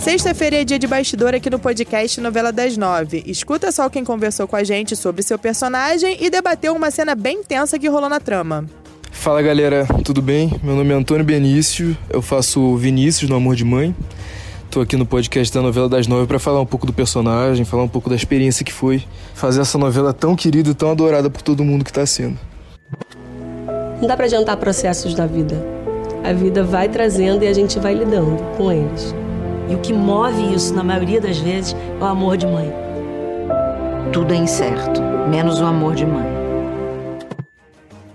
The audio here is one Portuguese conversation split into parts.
Sexta-feira é dia de bastidor aqui no podcast Novela das Nove. Escuta só quem conversou com a gente sobre seu personagem e debateu uma cena bem tensa que rolou na trama. Fala galera, tudo bem? Meu nome é Antônio Benício, eu faço Vinícius no Amor de Mãe. Tô aqui no podcast da Novela das Nove para falar um pouco do personagem, falar um pouco da experiência que foi fazer essa novela tão querida e tão adorada por todo mundo que tá sendo. Não dá para adiantar processos da vida. A vida vai trazendo e a gente vai lidando com eles. E o que move isso, na maioria das vezes, é o amor de mãe. Tudo é incerto, menos o amor de mãe.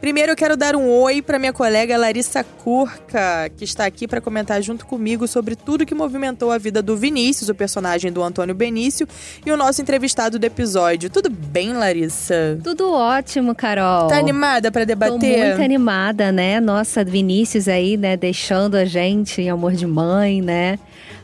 Primeiro eu quero dar um oi para minha colega Larissa Curca, que está aqui para comentar junto comigo sobre tudo que movimentou a vida do Vinícius, o personagem do Antônio Benício, e o nosso entrevistado do episódio. Tudo bem, Larissa? Tudo ótimo, Carol. Tá animada para debater? Tô muito animada, né? Nossa, Vinícius aí, né, deixando a gente em amor de mãe, né?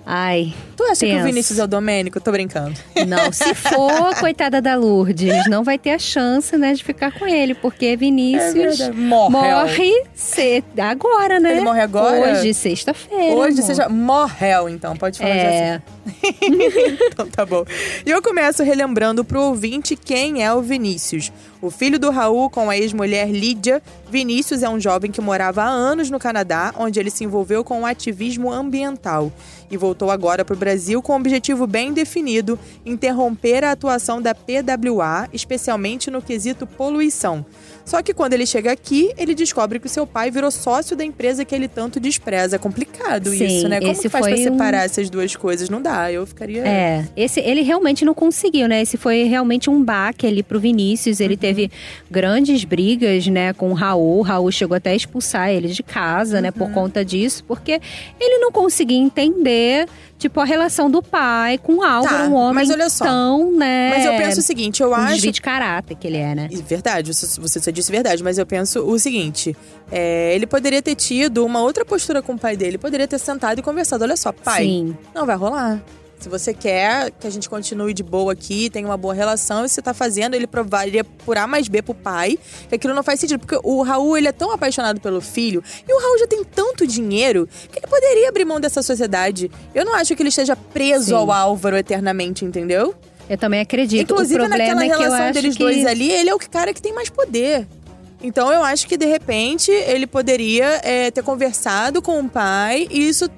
Ai. Tu acha tenso. que o Vinícius é o Domênico? Tô brincando. Não, se for, coitada da Lourdes, não vai ter a chance, né, de ficar com ele, porque Vinícius é morre. morre se... agora, né? Ele morre agora? Hoje, sexta-feira. Hoje seja morreu, então, pode falar É. assim. então tá bom. E eu começo relembrando pro ouvinte quem é o Vinícius. O filho do Raul com a ex-mulher Lídia, Vinícius é um jovem que morava há anos no Canadá, onde ele se envolveu com o ativismo ambiental e voltou agora para o Brasil com um objetivo bem definido: interromper a atuação da PWA, especialmente no quesito poluição. Só que quando ele chega aqui, ele descobre que o seu pai virou sócio da empresa que ele tanto despreza. É complicado Sim, isso, né? Como esse que faz pra foi um- separar essas duas coisas? Não dá, eu ficaria. É, esse ele realmente não conseguiu, né? Esse foi realmente um baque ali pro Vinícius. Ele teve grandes brigas, né, com o Raul. O Raul chegou até a expulsar ele de casa, né, por conta disso, porque ele não conseguia entender, tipo, a relação do pai com o Álvaro, Tá, um homem mas olha só. tão, né? Mas eu penso o seguinte, eu um acho desvio de caráter que ele é, né? Verdade, você, você só disse verdade, mas eu penso o seguinte: é, ele poderia ter tido uma outra postura com o pai dele, poderia ter sentado e conversado. Olha só, pai, Sim. não vai rolar. Se você quer que a gente continue de boa aqui, tenha uma boa relação, e você tá fazendo, ele provaria por A mais B pro pai, que aquilo não faz sentido. Porque o Raul, ele é tão apaixonado pelo filho, e o Raul já tem tanto dinheiro, que ele poderia abrir mão dessa sociedade. Eu não acho que ele esteja preso Sim. ao Álvaro eternamente, entendeu? Eu também acredito. Inclusive, o problema naquela é que eu relação acho deles que... dois ali, ele é o cara que tem mais poder. Então, eu acho que, de repente, ele poderia é, ter conversado com o pai e isso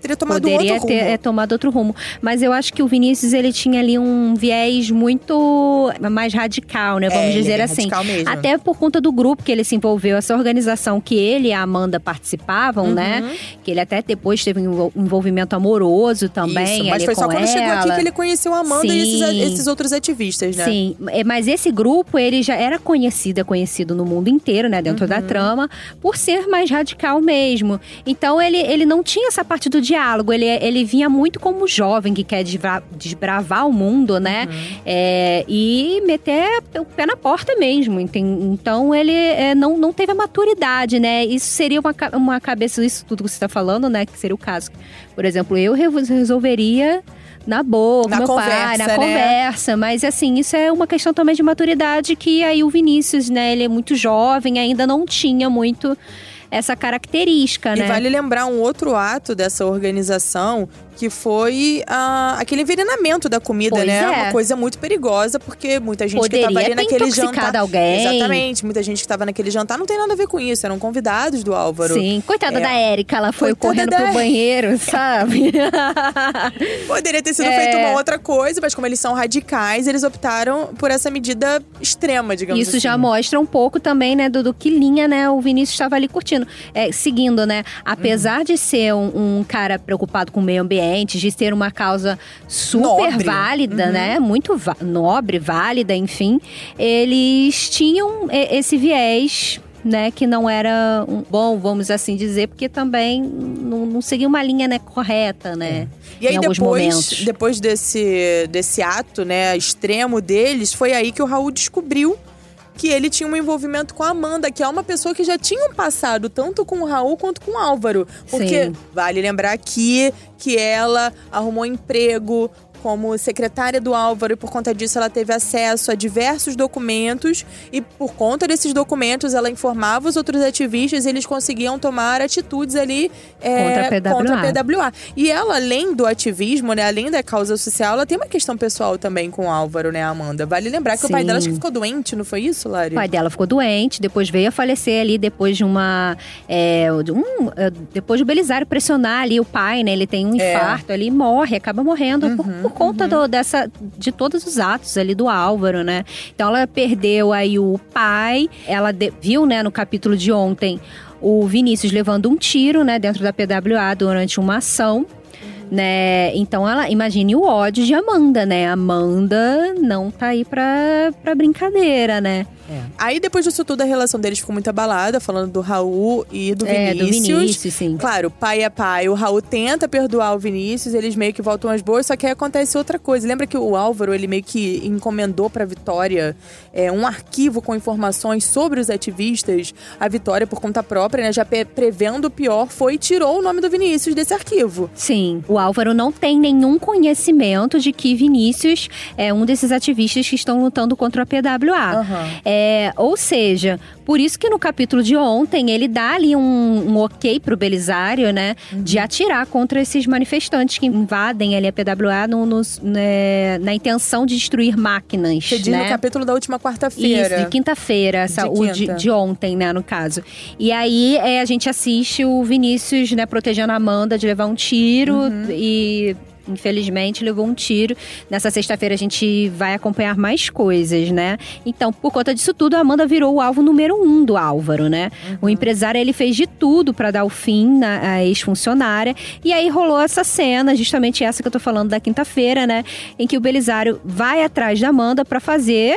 teria tomado Poderia outro ter rumo. é, tomado outro rumo. Mas eu acho que o Vinícius, ele tinha ali um viés muito mais radical, né? Vamos É, é dizer bem assim. radical mesmo. Até por conta do grupo que ele se envolveu, essa organização que ele e a Amanda participavam, Uhum. né? Que ele até depois teve um envol- envolvimento amoroso também. Isso, mas foi só quando chegou aqui ela. que ele conheceu a Amanda e esses, Sim. esses outros ativistas, né? Sim, é, mas esse grupo, ele já era conhecido, é conhecido no mundo inteiro, né? Dentro Uhum. da trama, por ser mais radical mesmo. Então, ele, ele não tinha essa parte do diálogo. Ele, ele vinha muito como jovem que quer desvra- desbravar o mundo, né? Uhum. É, e meter o pé na porta mesmo. Então, ele é, não, não teve a maturidade, né? Isso seria uma, uma cabeça, isso tudo que você está falando, né? Que seria o caso. Por exemplo, eu re- resolveria na boa, Na meu pai, conversa, na né? conversa. Mas assim, isso é uma questão também de maturidade que aí o Vinícius, né, ele é muito jovem, ainda não tinha muito essa característica, E né? vale lembrar um outro ato dessa organização que foi ah, aquele envenenamento da comida, Pois né? é. Uma coisa muito perigosa, porque muita gente que Poderia tava ali ter naquele jantar. alguém. Exatamente, muita gente que tava naquele jantar não tem nada a ver com isso, eram convidados do Álvaro. Sim, coitada É. da Érica, ela foi Coitada correndo da pro banheiro, sabe? Poderia ter sido É. feita uma outra coisa, mas como eles são radicais, eles optaram por essa medida extrema, digamos Isso assim. já mostra um pouco também, né, do, do que linha, né, o Vinícius estava ali curtindo. É, seguindo, né, apesar de ser um, um cara preocupado com o meio ambiente, de ter uma causa super Nobre. válida, Uhum. né, muito nobre, válida, enfim, eles tinham e- esse viés né, que não era um bom, vamos assim dizer, porque também não, não seguia uma linha né, correta, né? E aí depois, depois desse, desse ato, né, extremo deles, foi aí que o Raul descobriu que ele tinha um envolvimento com a Amanda, que é uma pessoa que já tinha um passado tanto com o Raul quanto com o Álvaro. Porque Sim. vale lembrar aqui que ela arrumou emprego como secretária do Álvaro e por conta disso ela teve acesso a diversos documentos e por conta desses documentos ela informava os outros ativistas e eles conseguiam tomar atitudes ali é, Contra a PWA. contra a PWA. E ela, além do ativismo, né, além da causa social, ela tem uma questão pessoal também com o Álvaro, né, Amanda? Vale lembrar que o pai Sim. dela acho que ficou doente, não foi isso, Lari? O pai dela ficou doente, depois veio a falecer ali, depois de uma. é, de um, é, depois do Belisário pressionar ali o pai, né? Ele tem um É. infarto ali, morre, acaba morrendo por, por conta do- dessa, de todos os atos ali do Álvaro, né? Então ela perdeu aí o pai, ela de- viu, né, no capítulo de ontem, o Vinícius levando um tiro, né, dentro da PWA durante uma ação. Né? Então ela imagine o ódio de Amanda, né? Amanda não tá aí pra, pra brincadeira, né? Aí depois disso tudo a relação deles ficou muito abalada, falando do Raul e do É, do Vinícius. Vinícius, sim. Claro, pai é pai. O Raul tenta perdoar o Vinícius, eles meio que voltam às boas, só que aí acontece outra coisa. Lembra que o Álvaro, ele meio que encomendou pra Vitória é, um arquivo com informações sobre os ativistas. A Vitória, por conta própria, né, já prevendo o pior, foi e tirou o nome do Vinícius desse arquivo. Sim, o Álvaro não tem nenhum conhecimento de que Vinícius é um desses ativistas que estão lutando contra a PWA. Aham. É, ou seja, por isso que no capítulo de ontem ele dá ali um, um ok pro Belisário, né? De atirar contra esses manifestantes que invadem ali a PWA no, nos- né, na intenção de destruir máquinas. Você diz né? no capítulo da última quarta-feira. Isso, de quinta-feira, essa- De o de, quinta. de ontem, né, no caso. E aí é, a gente assiste o Vinícius, né, protegendo a Amanda de levar um tiro Uhum. e. Infelizmente levou um tiro. Nessa sexta-feira a gente vai acompanhar mais coisas, né? Então, por conta disso tudo, a Amanda virou o alvo número um do Álvaro, né? O empresário ele fez de tudo para dar o fim na à ex-funcionária. E aí rolou essa cena, justamente essa que eu tô falando da quinta-feira, né? Em que o Belisário vai atrás da Amanda para fazer,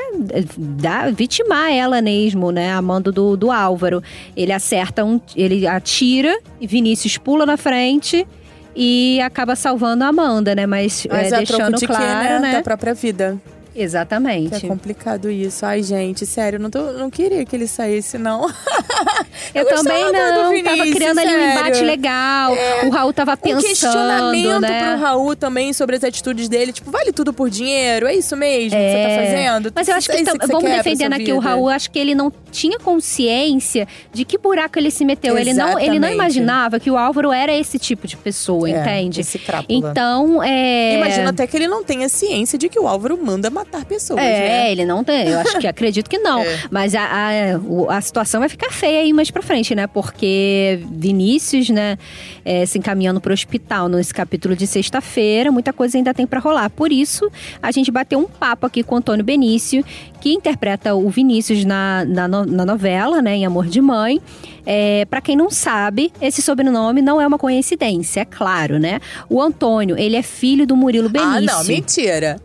dar, vitimar ela mesmo, né? A Amanda do, do Álvaro. Ele acerta um. Ele atira e Vinícius pula na frente. E acaba salvando a Amanda, né? Mas, Mas é, deixando de claro, né? Da própria vida. Que é Exatamente. complicado isso. Ai, gente, sério, não, tô, não queria que ele saísse, não. Eu, gostava também não. Vinícius, tava criando ali um sério. embate legal. O Raul tava um pensando, questionamento né? pro Raul também sobre as atitudes dele. Tipo, vale tudo por dinheiro? É isso mesmo que você tá É. fazendo? Mas eu acho É que isso tam- você vamos defendendo aqui o? Raul, acho que ele não tinha consciência de que buraco ele se meteu. Ele não, ele não imaginava que o Álvaro era esse tipo de pessoa, É, entende? Esse crápula. Então, é. Imagino até que ele não tenha ciência de que o Álvaro manda matar pessoas, É, né? ele não tem. Eu acho que acredito que não. É. Mas a, a, a situação vai ficar feia aí mais pra frente, né? Porque Vinícius, né, é, se encaminhando pro hospital nesse capítulo de sexta-feira, muita coisa ainda tem pra rolar. Por isso, a gente bateu um papo aqui com o Antônio Benício, que interpreta o Vinícius na, na, no- na novela, né, em Amor de Mãe. É, para quem não sabe, esse sobrenome não é uma coincidência, é claro, né? O Antônio, ele é filho do Murilo Ah, Benício. não, mentira.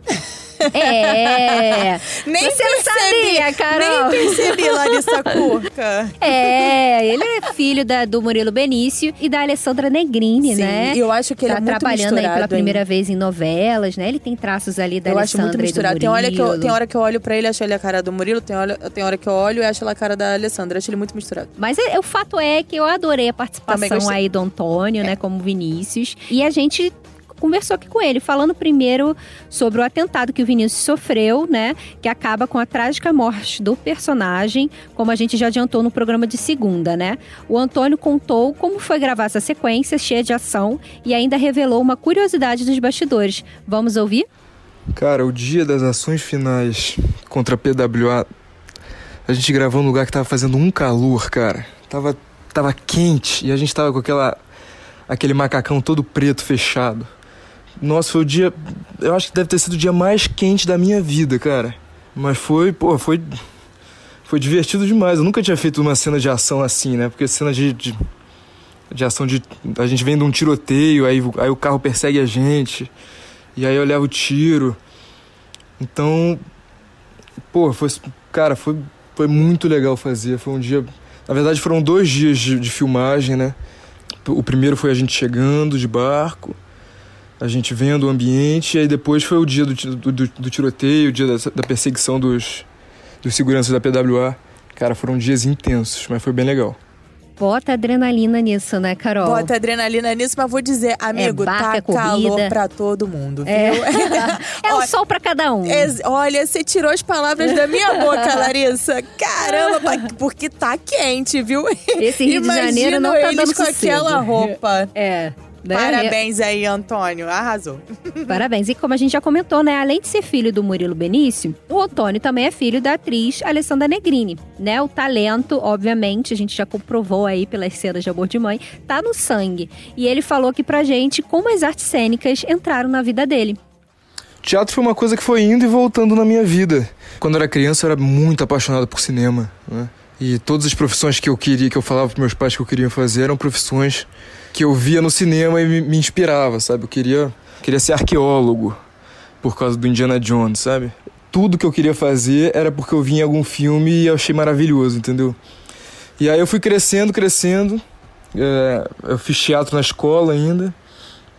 É. Nem Você percebi, sabia, Carol? Nem percebi, Larissa Curca. É, ele é filho da- do Murilo Benício e da Alessandra Negrini, Sim, né? eu acho que ele tá é muito trabalhando aí pela hein? primeira vez em novelas, né? Ele tem traços ali da Eu acho Alessandra muito misturado. do Tem hora, que eu, tem hora que eu olho pra ele e acho ele a cara do Murilo, tem hora, tem hora que eu olho e acho ele a cara da Alessandra. Acho ele muito misturado. Mas é- o fato é que eu adorei a participação aí do Antônio, né, como Vinícius. E a gente conversou aqui com ele, falando primeiro sobre o atentado que o Vinícius sofreu, né, que acaba com a trágica morte do personagem, como a gente já adiantou no programa de segunda, né? O Antônio contou como foi gravar essa sequência cheia de ação e ainda revelou uma curiosidade dos bastidores. Vamos ouvir? Cara, o dia das ações finais contra a PWA, a gente gravou num lugar que tava fazendo um calor, cara. Tava, tava quente e a gente tava com aquela, aquele macacão todo preto fechado. Nossa, foi o dia. Eu acho que deve ter sido o dia mais quente da minha vida, cara. Mas foi, pô, foi. Foi divertido demais. Eu nunca tinha feito uma cena de ação assim, né? Porque cena de. de, de ação de. A gente vem de um tiroteio, aí, aí o carro persegue a gente. E aí eu levo o tiro. Então. Pô, foi. Cara, foi, foi muito legal fazer. Foi um dia. Na verdade, foram dois dias de, de filmagem, né? O primeiro foi a gente chegando de barco, a gente vendo o ambiente, e aí depois foi o dia do, do, do, tiroteio, o dia da, da perseguição dos, dos seguranças da PWA. Cara, foram dias intensos, mas foi bem legal. Bota adrenalina nisso, né, Carol? Bota adrenalina nisso, mas vou dizer, amigo, barco, tá é corrida. calor pra todo mundo, viu? É, é um Olha, sol pra cada um. ex- Olha, você tirou as palavras da minha boca, Larissa. Caramba, pa- porque tá quente, viu? Esse Rio de Janeiro não tá eles dando com aquela sossego. roupa. É. né? Parabéns aí, Antônio. Arrasou. Parabéns. E como a gente já comentou, né? Além de ser filho do Murilo Benício, o Antônio também é filho da atriz Alessandra Negrini, né? O talento, obviamente, a gente já comprovou aí pelas cenas de amor de mãe, tá no sangue. E ele falou aqui pra gente como as artes cênicas entraram na vida dele. Teatro foi uma coisa que foi indo e voltando na minha vida. Quando eu era criança, eu era muito apaixonado por cinema, né? E todas as profissões que eu queria, que eu falava pros meus pais que eu queria fazer, eram profissões que eu via no cinema e me, me inspirava, sabe? Eu queria, queria ser arqueólogo por causa do Indiana Jones, sabe? Tudo que eu queria fazer era porque eu vi em algum filme e eu achei maravilhoso, entendeu? E aí eu fui crescendo, crescendo. É, eu fiz teatro na escola ainda,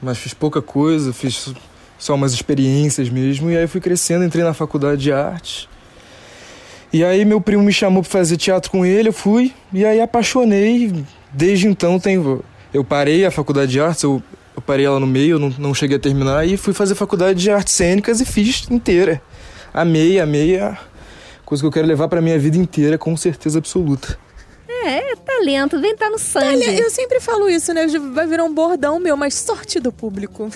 mas fiz pouca coisa, fiz só umas experiências mesmo. E aí eu fui crescendo, entrei na faculdade de arte. E aí meu primo me chamou para fazer teatro com ele, eu fui e aí apaixonei. Desde então tenho, eu parei a faculdade de artes, eu, eu parei ela no meio, não, não cheguei a terminar e fui fazer faculdade de artes cênicas e fiz inteira. Amei, amei a coisa que eu quero levar para minha vida inteira, com certeza absoluta. É, é talento, vem tá no sangue. Olha, eu sempre falo isso, né? Vai virar um bordão meu, mas sorte do público.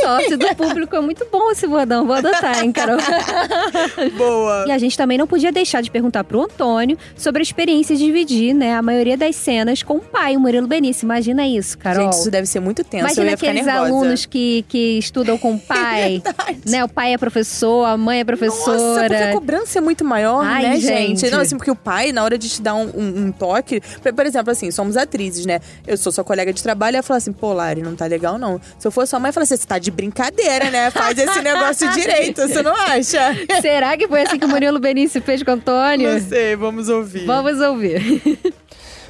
Sorte do público é muito bom esse bordão, vou adotar, hein, Carol? Boa. E a gente também não podia deixar de perguntar pro Antônio sobre a experiência de dividir, né, a maioria das cenas com o pai, o Murilo Benício. Imagina isso, Carol. Gente, isso deve ser muito tenso. Imagina aqueles alunos que, que estudam com o pai, né? O pai é professor, a mãe é Nossa, porque professora. a cobrança é muito maior, Ai, né, gente. gente? Não, assim, porque o pai, na hora de te dar um, um- um toque... Por, por exemplo, assim, somos atrizes, né? Eu sou sua colega de trabalho e ela fala assim, pô, Lari, não tá legal, não. Se eu fosse sua mãe, eu falo assim, você tá de brincadeira, né? Faz esse negócio direito, você não acha? Será que foi assim que o Murilo Benício fez com o Antônio? Não sei, vamos ouvir. Vamos ouvir.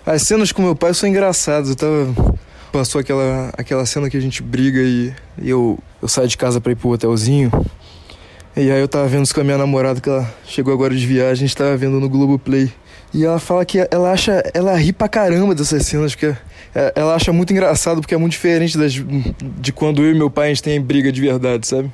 As cenas com meu pai são engraçadas. Eu tava. Passou aquela, aquela cena que a gente briga e, e eu, eu saio de casa pra ir pro hotelzinho. E aí eu tava vendo isso com a minha namorada, que ela chegou agora de viagem, a gente tava vendo no Globoplay. E ela fala que ela acha. Ela ri pra caramba dessas cenas, porque é- ela acha muito engraçado, porque é muito diferente das, de quando eu e meu pai a gente tem briga de verdade, sabe?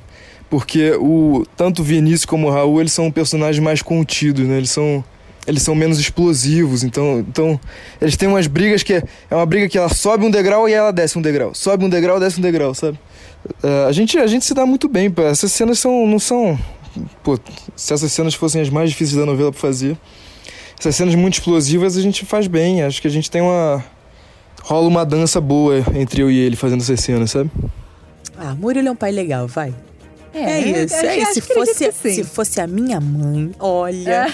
Porque o, tanto o Vinícius como o Raul, eles são personagens mais contidos, né? Eles são, eles são menos explosivos, então, então eles têm umas brigas que é, é uma briga que ela sobe um degrau e ela desce um degrau. Sobe um degrau, desce um degrau, sabe? É, a, gente, a gente se dá muito bem, pô. essas cenas são, não são... Pô, se essas cenas fossem as mais difíceis da novela pra fazer, essas cenas muito explosivas a gente faz bem. Acho que a gente tem uma... Rola uma dança boa entre eu e ele fazendo essas cenas, sabe? Ah, Murilo é um pai legal, vai. É, isso, eu é isso. Se fosse, se fosse a minha mãe, olha.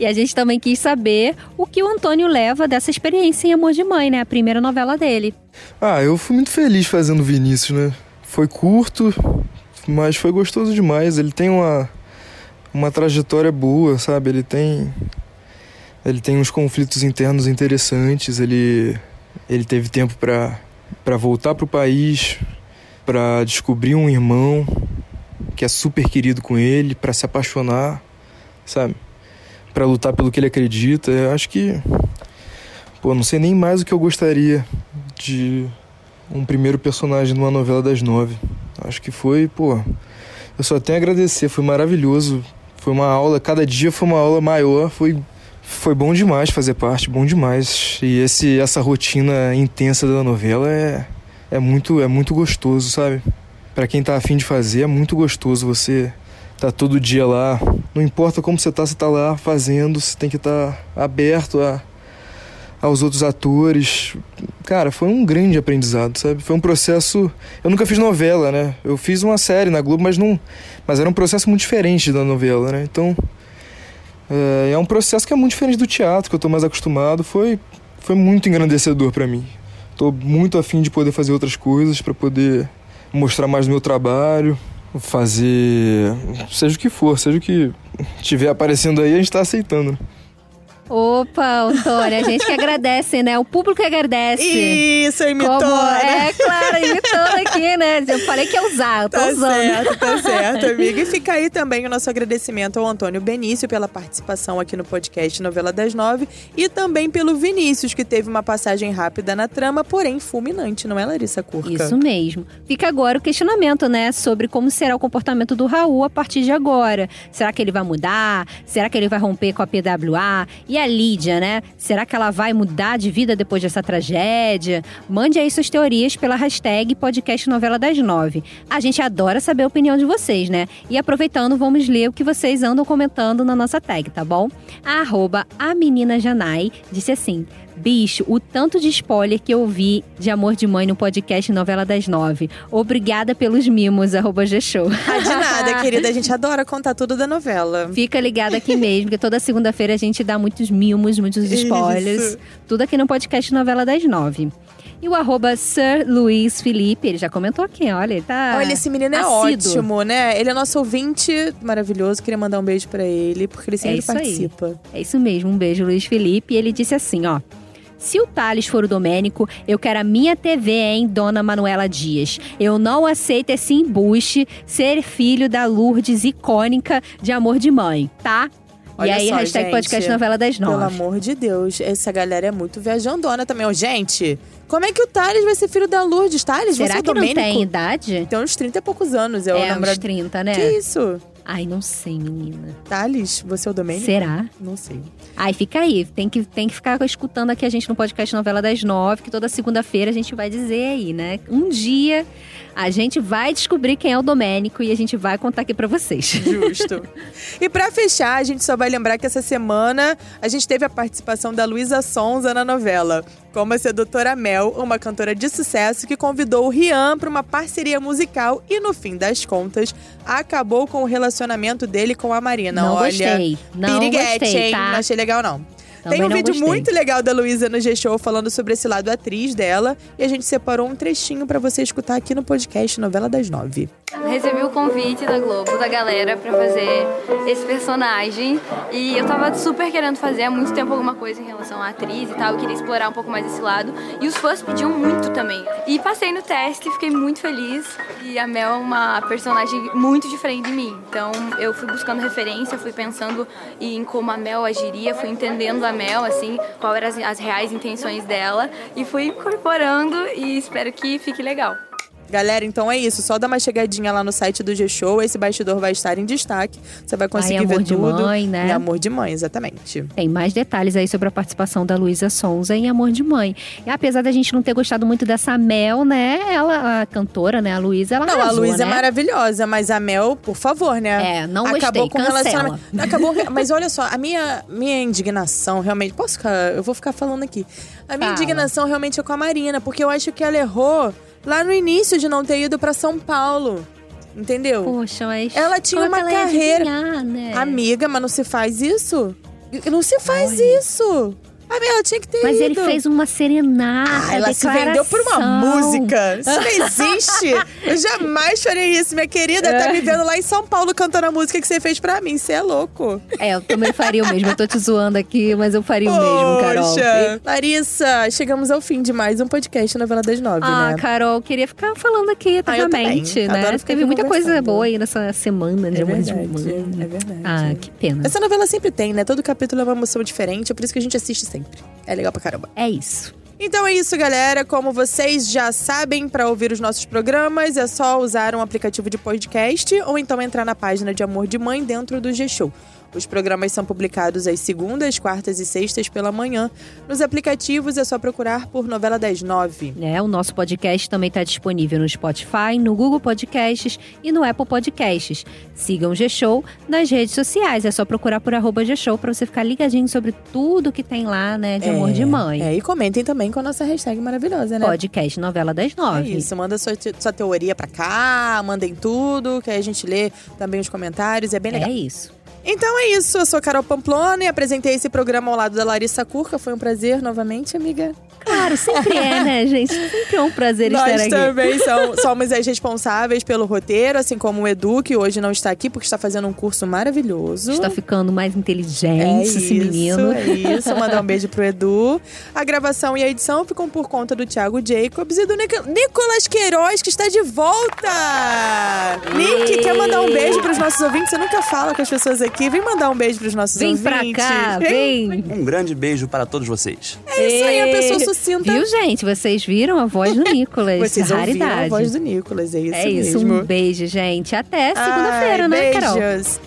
E a gente também quis saber o que o Antônio leva dessa experiência em Amor de Mãe, né? A primeira novela dele. Ah, eu fui muito feliz fazendo Vinícius, né? Foi curto, mas foi gostoso demais. Ele tem uma, uma trajetória boa, sabe? Ele tem ele tem uns conflitos internos interessantes. Ele ele teve tempo para para voltar pro país, para descobrir um irmão que é super querido com ele, para se apaixonar, sabe? Para lutar pelo que ele acredita. Eu acho que pô, não sei nem mais o que eu gostaria de um primeiro personagem numa novela das nove. Acho que foi, pô. Eu só tenho a agradecer, foi maravilhoso. Foi uma aula, cada dia foi uma aula maior, foi, foi bom demais fazer parte, bom demais. E esse, essa rotina intensa da novela é, é, muito, é muito gostoso, sabe? Pra quem tá afim de fazer, é muito gostoso você tá todo dia lá. Não importa como você tá, você tá lá fazendo, você tem que estar tá aberto a aos outros atores. Cara, foi um grande aprendizado, sabe? Foi um processo. Eu nunca fiz novela, né? Eu fiz uma série na Globo, mas não. Mas era um processo muito diferente da novela, né? Então. É, é um processo que é muito diferente do teatro, que eu tô mais acostumado. Foi, foi muito engrandecedor para mim. Tô muito afim de poder fazer outras coisas, para poder mostrar mais do meu trabalho, fazer. Seja o que for, seja o que tiver aparecendo aí, a gente tá aceitando. né? Opa, Antônio, a gente que agradece, né? O público que agradece. Isso, imitou, né? é, claro, imitando aqui né? Eu falei que ia usar, eu tô Tá usando. certo, tá certo, amiga. E fica aí também o nosso agradecimento ao Antônio Benício pela participação aqui no podcast Novela das Nove e também pelo Vinícius, que teve uma passagem rápida na trama, porém fulminante, não é, Larissa Curca? Isso mesmo. Fica agora o questionamento, né, sobre como será o comportamento do Raul a partir de agora. Será que ele vai mudar? Será que ele vai romper com a PWA? E a Lídia, né? Será que ela vai mudar de vida depois dessa tragédia? Mande aí suas teorias pela hashtag podcast novela das nove. A gente adora saber a opinião de vocês, né? E aproveitando, vamos ler o que vocês andam comentando na nossa tag, tá bom? A arroba a menina Janai disse assim... Bicho, o tanto de spoiler que eu vi de Amor de Mãe no podcast Novela das Nove. Obrigada pelos mimos, arroba G-Show. Ah, de nada, querida. A gente adora contar tudo da novela. Fica ligada aqui mesmo, que toda segunda-feira a gente dá muitos mimos, muitos spoilers. Isso. Tudo aqui no podcast Novela das Nove. E o arroba Sir Luiz Felipe, ele já comentou aqui, olha, ele tá. Olha, esse menino é assíduo. ótimo, né? Ele é nosso ouvinte maravilhoso. Queria mandar um beijo pra ele, porque ele sempre aí. participa. É isso mesmo, um beijo, Luiz Felipe. E ele disse assim, ó. Se o Thales for o Domênico, eu quero a minha TV, hein, dona Manuela Dias. Eu não aceito esse embuste ser filho da Lourdes icônica de amor de mãe, tá? Olha e aí, só, hashtag gente, podcast novela das Pelo nove. amor de Deus, essa galera é muito viajandona também. Ô, gente, como é que o Thales vai ser filho da Lourdes? Thales, você Será é que não Domênico? tem idade? Tem uns 30 e poucos anos. É, o é, uns namorado... 30, né? Que isso? Ai, não sei, menina. Thales, você é o Domênico? Será? Não sei. Ai, fica aí. Tem que, tem que ficar escutando aqui a gente no podcast Novela das Nove, que toda segunda-feira a gente vai dizer aí, né? Um dia a gente vai descobrir quem é o Domênico e a gente vai contar aqui pra vocês. Justo. e pra fechar, a gente só vai lembrar que essa semana a gente teve a participação da Luísa Sonza na novela. Como a sedutora Mel, uma cantora de sucesso que convidou o Rian para uma parceria musical e, no fim das contas, acabou com o relacionamento dele com a Marina. Não Olha, gostei. Não piriguete, gostei, hein? tá? Não achei legal, não. Também Tem um vídeo gostei. muito legal da Luísa no G-Show falando sobre esse lado atriz dela. E a gente separou um trechinho pra você escutar aqui no podcast Novela das Nove. Recebi o convite da Globo, da galera, pra fazer esse personagem. E eu tava super querendo fazer há muito tempo alguma coisa em relação à atriz e tal. Eu queria explorar um pouco mais esse lado. E os fãs pediam muito também. E passei no teste, fiquei muito feliz. E a Mel é uma personagem muito diferente de mim. Então eu fui buscando referência, fui pensando em como a Mel agiria, fui entendendo a Mel, assim, quais eram as, as reais intenções dela. E fui incorporando e espero que fique legal. Galera, então é isso. Só dá uma chegadinha lá no site do G-Show. Esse bastidor vai estar em destaque. Você vai conseguir Amor ver de tudo. Mãe, né? Em Amor de Mãe, exatamente. Tem mais detalhes aí sobre a participação da Luísa Sonza em Amor de Mãe. E apesar da gente não ter gostado muito dessa Mel, né? Ela, a cantora, né? A Luísa, ela Não, a arrasou, Luísa né? é maravilhosa, mas a Mel, por favor, né? É, não Acabou gostei, com cancela. relacionamento. Não, Acabou, mas olha só, a minha, minha indignação realmente. Posso ficar. Eu vou ficar falando aqui. A minha Fala. indignação realmente é com a Marina, porque eu acho que ela errou lá no início de não ter ido pra São Paulo. Entendeu? Poxa, mas. Ela tinha é uma ela carreira. adivinhar, né? Amiga, mas não se faz isso? Não se faz isso! Amiga, ela tinha que ter Mas ido. ele fez uma serenata. Ah, ela se vendeu por uma declaração. música. Isso não existe. Eu jamais farei isso, minha querida. Tá me vendo lá em São Paulo cantando a música que você fez pra mim. Você é louco. É, eu também faria o mesmo. Eu tô te zoando aqui, mas eu faria o mesmo, Carol. Poxa. Larissa, chegamos ao fim de mais um podcast Novela das Nove, Ah, né? Carol, queria ficar falando aqui Ah, eternamente, também. né? Teve muita coisa boa aí nessa semana de É Amor de Mãe. é verdade. Ah, que pena. Essa novela sempre tem, né? Todo capítulo é uma emoção diferente, é por isso que a gente assiste sempre. É legal pra caramba. É isso. Então é isso, galera. Como vocês já sabem, para ouvir os nossos programas é só usar um aplicativo de podcast ou então entrar na página de Amor de Mãe dentro do G-Show. Os programas são publicados às segundas, quartas e sextas pela manhã. Nos aplicativos é só procurar por Novela das Nove. É, o nosso podcast também está disponível no Spotify, no Google Podcasts e no Apple Podcasts. Sigam o G-Show nas redes sociais. É só procurar por arroba G-Show para você ficar ligadinho sobre tudo que tem lá, né, de amor de mãe. É, e comentem também com a nossa hashtag maravilhosa, né? Podcast Novela das É Nove. isso, manda sua, sua teoria pra cá, mandem tudo, que aí a gente lê também os comentários, é bem legal. É isso. Então é isso, eu sou Carol Pamplona e apresentei esse programa ao lado da Larissa Curca. Foi um prazer novamente, amiga. Claro, sempre é, né, gente? Sempre é um prazer Nós estar aqui. também são- somos as responsáveis pelo roteiro, assim como o Edu, que hoje não está aqui porque está fazendo um curso maravilhoso. Está ficando mais É inteligente esse isso, menino. É isso, mandar um beijo pro Edu. A gravação e a edição ficam por conta do Thiago Jacobs e do Nic- Nicolas Queiroz, que está de volta! Nick, quer mandar um beijo pros nossos ouvintes? Você nunca fala com as pessoas aqui. Vem mandar um beijo pros nossos Vem pra ouvintes. cá, vem. Um grande beijo para todos vocês. É isso aí, a pessoa sucinta. Viu, gente? Vocês viram a voz do Nicolas. Vocês ouviram Raridade. a voz do Nicolas, é isso é isso, mesmo. um beijo, gente. Até segunda-feira, né, Carol? beijos.